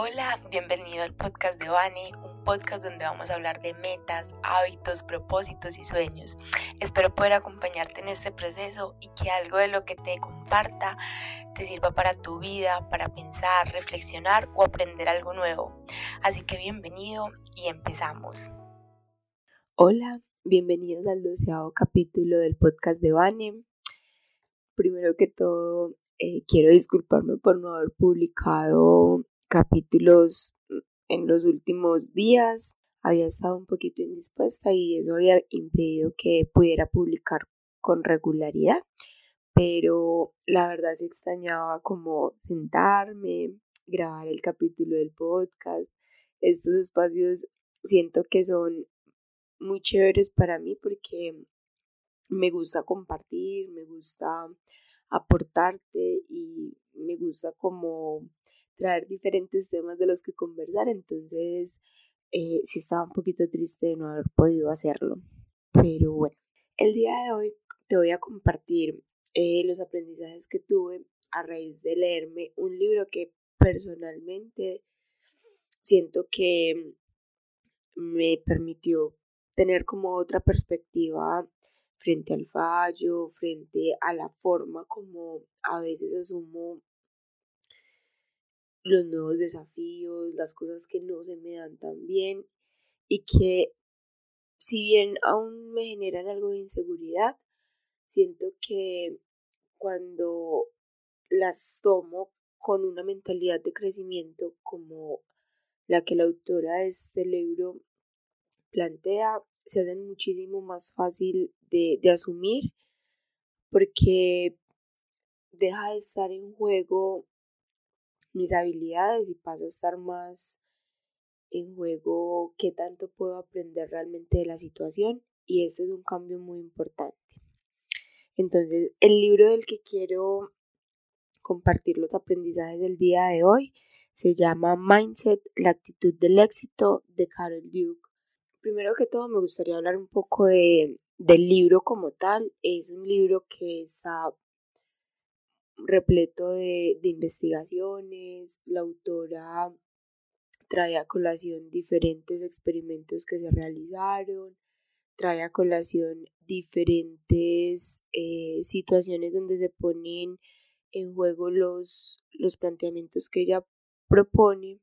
Hola, bienvenido al podcast de Vani, un podcast donde vamos a hablar de metas, hábitos, propósitos y sueños. Espero poder acompañarte en este proceso y que algo de lo que te comparta te sirva para tu vida, para pensar, reflexionar o aprender algo nuevo. Así que bienvenido y empezamos. Hola, bienvenidos al doceavo capítulo del podcast de Vani. Primero que todo, eh, quiero disculparme por no haber publicado capítulos en los últimos días. Había estado un poquito indispuesta y eso había impedido que pudiera publicar con regularidad. Pero la verdad se extrañaba como sentarme, grabar el capítulo del podcast. Estos espacios siento que son muy chéveres para mí porque me gusta compartir, me gusta aportarte y me gusta como traer diferentes temas de los que conversar, entonces eh, sí estaba un poquito triste de no haber podido hacerlo. Pero bueno, el día de hoy te voy a compartir eh, los aprendizajes que tuve a raíz de leerme un libro que personalmente siento que me permitió tener como otra perspectiva frente al fallo, frente a la forma como a veces asumo los nuevos desafíos, las cosas que no se me dan tan bien y que si bien aún me generan algo de inseguridad, siento que cuando las tomo con una mentalidad de crecimiento como la que la autora de este libro plantea, se hacen muchísimo más fácil de, de asumir porque deja de estar en juego mis habilidades y pasa a estar más en juego qué tanto puedo aprender realmente de la situación y este es un cambio muy importante. Entonces, el libro del que quiero compartir los aprendizajes del día de hoy se llama Mindset, la actitud del éxito de Carol Duke. Primero que todo me gustaría hablar un poco de, del libro como tal. Es un libro que está repleto de, investigaciones. La autora trae a colación diferentes experimentos que se realizaron, trae a colación diferentes eh, situaciones donde se ponen en juego los, los planteamientos que ella propone.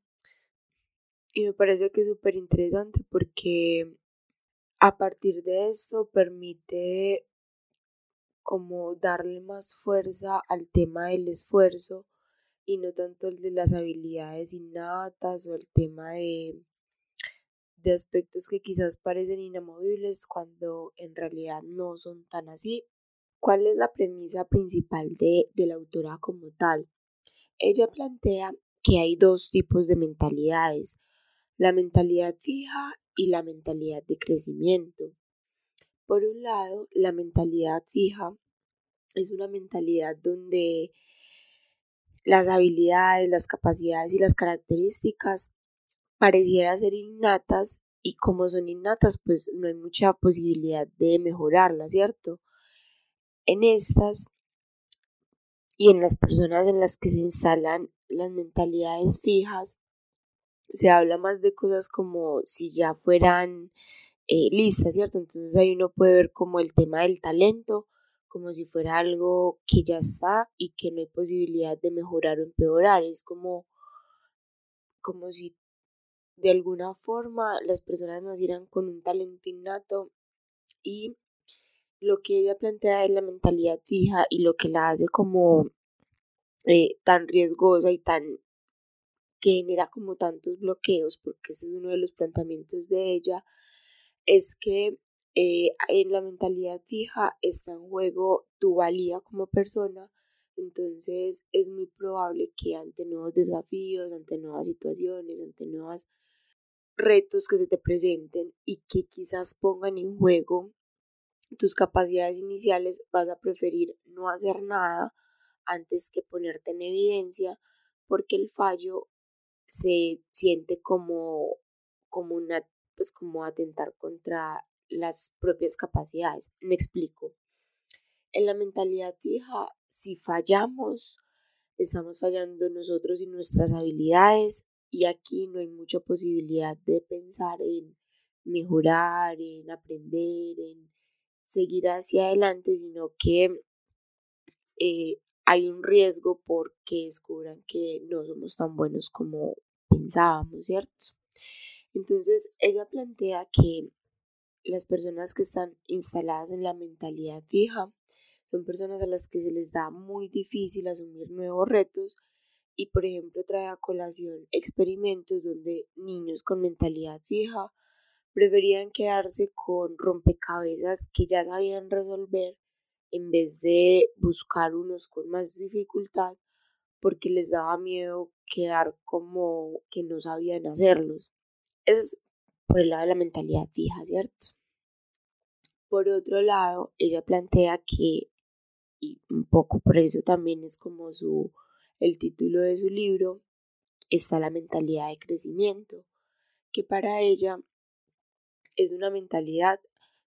Y me parece que es súper interesante porque a partir de esto permite como darle más fuerza al tema del esfuerzo y no tanto el de las habilidades innatas o el tema de, de aspectos que quizás parecen inamovibles cuando en realidad no son tan así. ¿Cuál es la premisa principal de, de la autora como tal? Ella plantea que hay dos tipos de mentalidades, la mentalidad fija y la mentalidad de crecimiento. Por un lado, la mentalidad fija es una mentalidad donde las habilidades, las capacidades y las características pareciera ser innatas y como son innatas pues no hay mucha posibilidad de mejorarlas, ¿cierto? En estas y en las personas en las que se instalan las mentalidades fijas, se habla más de cosas como si ya fueran eh, listas, ¿cierto? Entonces ahí uno puede ver como el tema del talento, como si fuera algo que ya está y que no hay posibilidad de mejorar o empeorar. Es como, como si de alguna forma las personas nacieran con un talento innato y lo que ella plantea es la mentalidad fija y lo que la hace como eh, tan riesgosa y tan que genera como tantos bloqueos, porque ese es uno de los planteamientos de ella, es que eh, en la mentalidad fija está en juego tu valía como persona, entonces es muy probable que ante nuevos desafíos, ante nuevas situaciones, ante nuevos retos que se te presenten y que quizás pongan en juego tus capacidades iniciales, vas a preferir no hacer nada antes que ponerte en evidencia porque el fallo se siente como, como una pues como atentar contra las propias capacidades. Me explico. En la mentalidad fija, si fallamos, estamos fallando nosotros y nuestras habilidades y aquí no hay mucha posibilidad de pensar en mejorar, en aprender, en seguir hacia adelante, sino que eh, hay un riesgo porque descubran que no somos tan buenos como pensábamos, ¿cierto? Entonces, ella plantea que las personas que están instaladas en la mentalidad fija son personas a las que se les da muy difícil asumir nuevos retos y, por ejemplo, trae a colación experimentos donde niños con mentalidad fija preferían quedarse con rompecabezas que ya sabían resolver en vez de buscar unos con más dificultad porque les daba miedo quedar como que no sabían hacerlos. Es por el lado de la mentalidad fija, ¿cierto? Por otro lado, ella plantea que, y un poco por eso también es como su, el título de su libro, está la mentalidad de crecimiento, que para ella es una mentalidad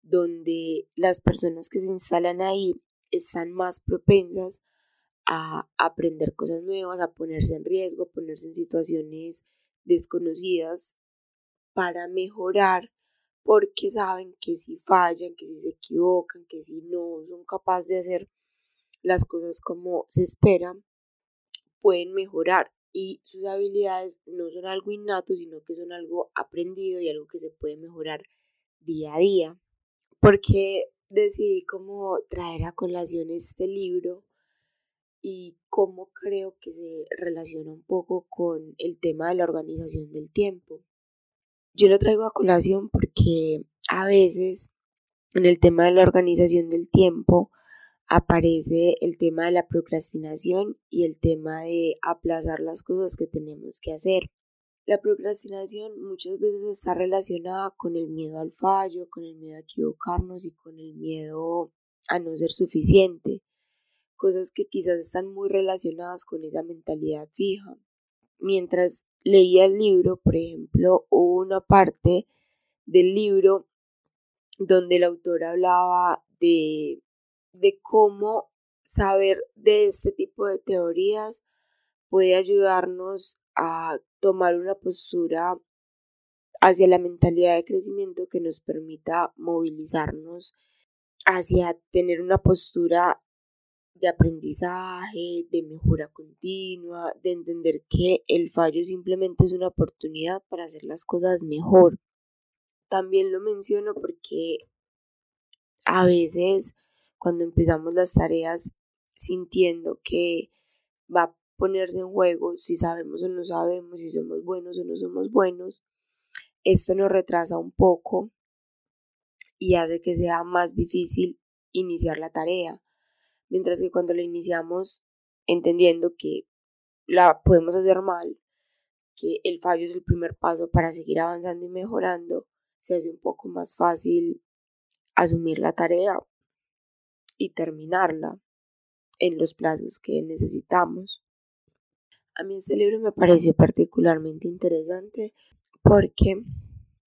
donde las personas que se instalan ahí están más propensas a aprender cosas nuevas, a ponerse en riesgo, a ponerse en situaciones desconocidas para mejorar, porque saben que si fallan, que si se equivocan, que si no son capaces de hacer las cosas como se esperan, pueden mejorar y sus habilidades no son algo innato, sino que son algo aprendido y algo que se puede mejorar día a día. Porque decidí como traer a colación este libro y cómo creo que se relaciona un poco con el tema de la organización del tiempo. Yo lo traigo a colación porque a veces en el tema de la organización del tiempo aparece el tema de la procrastinación y el tema de aplazar las cosas que tenemos que hacer. La procrastinación muchas veces está relacionada con el miedo al fallo, con el miedo a equivocarnos y con el miedo a no ser suficiente, cosas que quizás están muy relacionadas con esa mentalidad fija. Mientras leía el libro, por ejemplo, hubo una parte del libro donde el autor hablaba de de cómo saber de este tipo de teorías puede ayudarnos a tomar una postura hacia la mentalidad de crecimiento que nos permita movilizarnos hacia tener una postura de aprendizaje, de mejora continua, de entender que el fallo simplemente es una oportunidad para hacer las cosas mejor. También lo menciono porque a veces cuando empezamos las tareas sintiendo que va a ponerse en juego si sabemos o no sabemos, si somos buenos o no somos buenos, esto nos retrasa un poco y hace que sea más difícil iniciar la tarea. Mientras que cuando la iniciamos entendiendo que la podemos hacer mal, que el fallo es el primer paso para seguir avanzando y mejorando, se hace un poco más fácil asumir la tarea y terminarla en los plazos que necesitamos. A mí este libro me pareció particularmente interesante porque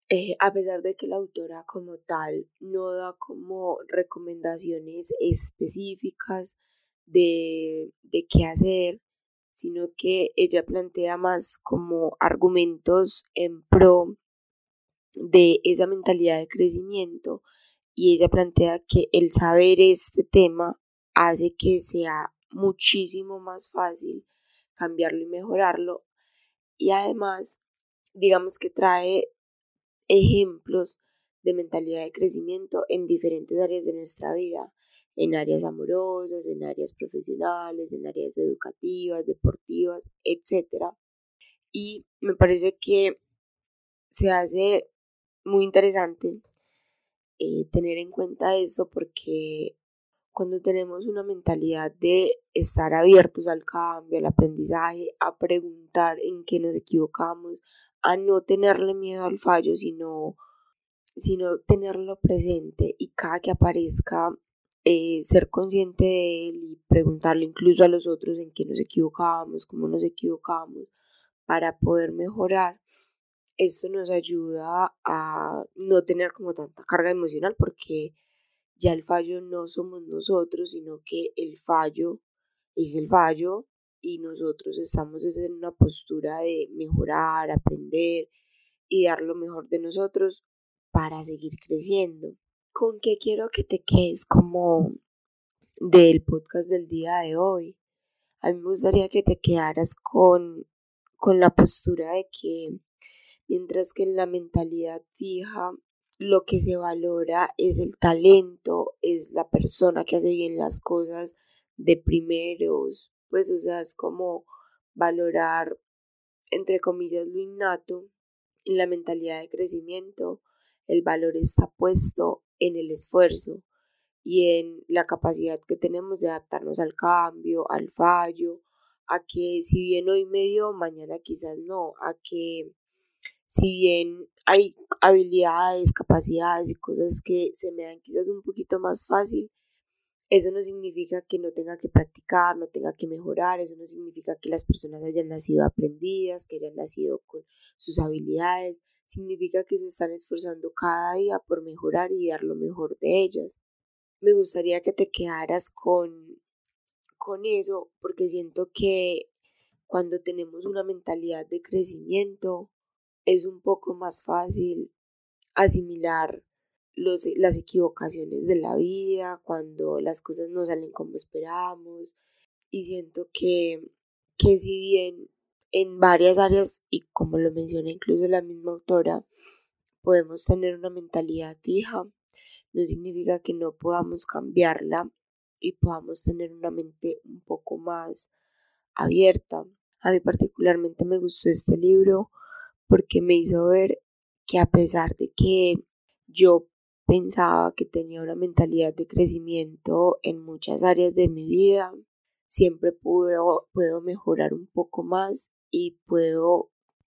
eh, a pesar de que la autora como tal no da como recomendaciones específicas de, de qué hacer, sino que ella plantea más como argumentos en pro de esa mentalidad de crecimiento y ella plantea que el saber este tema hace que sea muchísimo más fácil cambiarlo y mejorarlo y además digamos que trae ejemplos de mentalidad de crecimiento en diferentes áreas de nuestra vida, en áreas amorosas, en áreas profesionales, en áreas educativas, deportivas, etc. Y me parece que se hace muy interesante eh, tener en cuenta esto porque cuando tenemos una mentalidad de estar abiertos al cambio, al aprendizaje, a preguntar en qué nos equivocamos, a no tenerle miedo al fallo, sino, sino tenerlo presente y cada que aparezca eh, ser consciente de él y preguntarle incluso a los otros en qué nos equivocábamos, cómo nos equivocamos, para poder mejorar esto nos ayuda a no tener como tanta carga emocional porque ya el fallo no somos nosotros, sino que el fallo es el fallo y nosotros estamos en una postura de mejorar, aprender y dar lo mejor de nosotros para seguir creciendo. ¿Con qué quiero que te quedes como del podcast del día de hoy? A mí me gustaría que te quedaras con, con la postura de que mientras que en la mentalidad fija lo que se valora es el talento, es la persona que hace bien las cosas de primeros, pues o sea, es como valorar, entre comillas, lo innato. En la mentalidad de crecimiento, el valor está puesto en el esfuerzo y en la capacidad que tenemos de adaptarnos al cambio, al fallo, a que si bien hoy me dio, mañana quizás no, a que si bien hay habilidades, capacidades y cosas que se me dan quizás un poquito más fácil, eso no significa que no tenga que practicar, no tenga que mejorar, eso no significa que las personas hayan nacido aprendidas, que hayan nacido con sus habilidades, significa que se están esforzando cada día por mejorar y dar lo mejor de ellas. Me gustaría que te quedaras con, con eso porque siento que cuando tenemos una mentalidad de crecimiento es un poco más fácil asimilar los, las equivocaciones de la vida, cuando las cosas no salen como esperábamos. Y siento que, que si bien en varias áreas, y como lo menciona incluso la misma autora, podemos tener una mentalidad fija, no significa que no podamos cambiarla y podamos tener una mente un poco más abierta. A mí particularmente me gustó este libro porque me hizo ver que a pesar de que yo pensaba que tenía una mentalidad de crecimiento en muchas áreas de mi vida, siempre puedo, puedo mejorar un poco más y puedo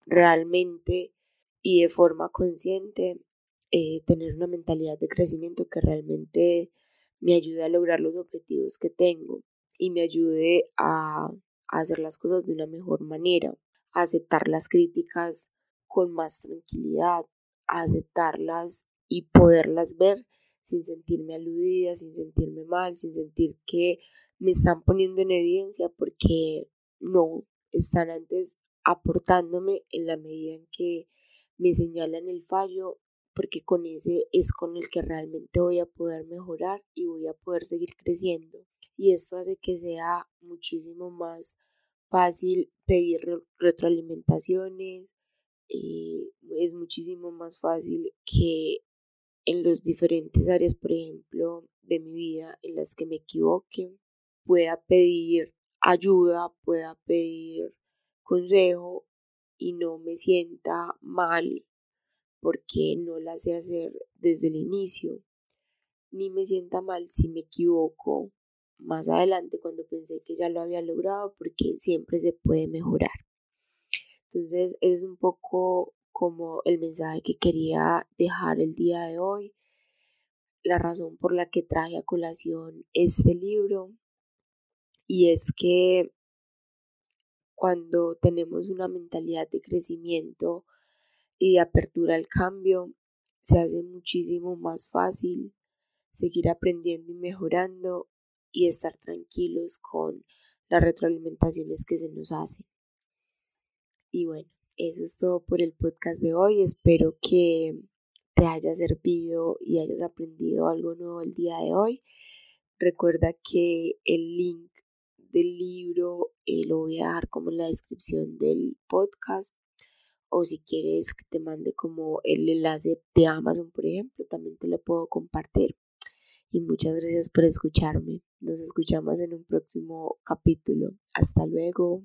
realmente y de forma consciente eh, tener una mentalidad de crecimiento que realmente me ayude a lograr los objetivos que tengo y me ayude a, a hacer las cosas de una mejor manera, a aceptar las críticas con más tranquilidad, a aceptarlas y poderlas ver sin sentirme aludida, sin sentirme mal, sin sentir que me están poniendo en evidencia porque no están antes aportándome en la medida en que me señalan el fallo porque con ese es con el que realmente voy a poder mejorar y voy a poder seguir creciendo. Y esto hace que sea muchísimo más fácil pedir retroalimentaciones y es muchísimo más fácil que en las diferentes áreas, por ejemplo, de mi vida en las que me equivoque, pueda pedir ayuda, pueda pedir consejo y no me sienta mal porque no la sé hacer desde el inicio, ni me sienta mal si me equivoco más adelante cuando pensé que ya lo había logrado porque siempre se puede mejorar. Entonces es un poco como el mensaje que quería dejar el día de hoy, la razón por la que traje a colación este libro, y es que cuando tenemos una mentalidad de crecimiento y de apertura al cambio, se hace muchísimo más fácil seguir aprendiendo y mejorando y estar tranquilos con las retroalimentaciones que se nos hacen. Y bueno, eso es todo por el podcast de hoy. Espero que te haya servido y hayas aprendido algo nuevo el día de hoy. Recuerda que el link del libro eh, lo voy a dejar como en la descripción del podcast. O si quieres que te mande como el enlace de Amazon, por ejemplo, también te lo puedo compartir. Y muchas gracias por escucharme. Nos escuchamos en un próximo capítulo. Hasta luego.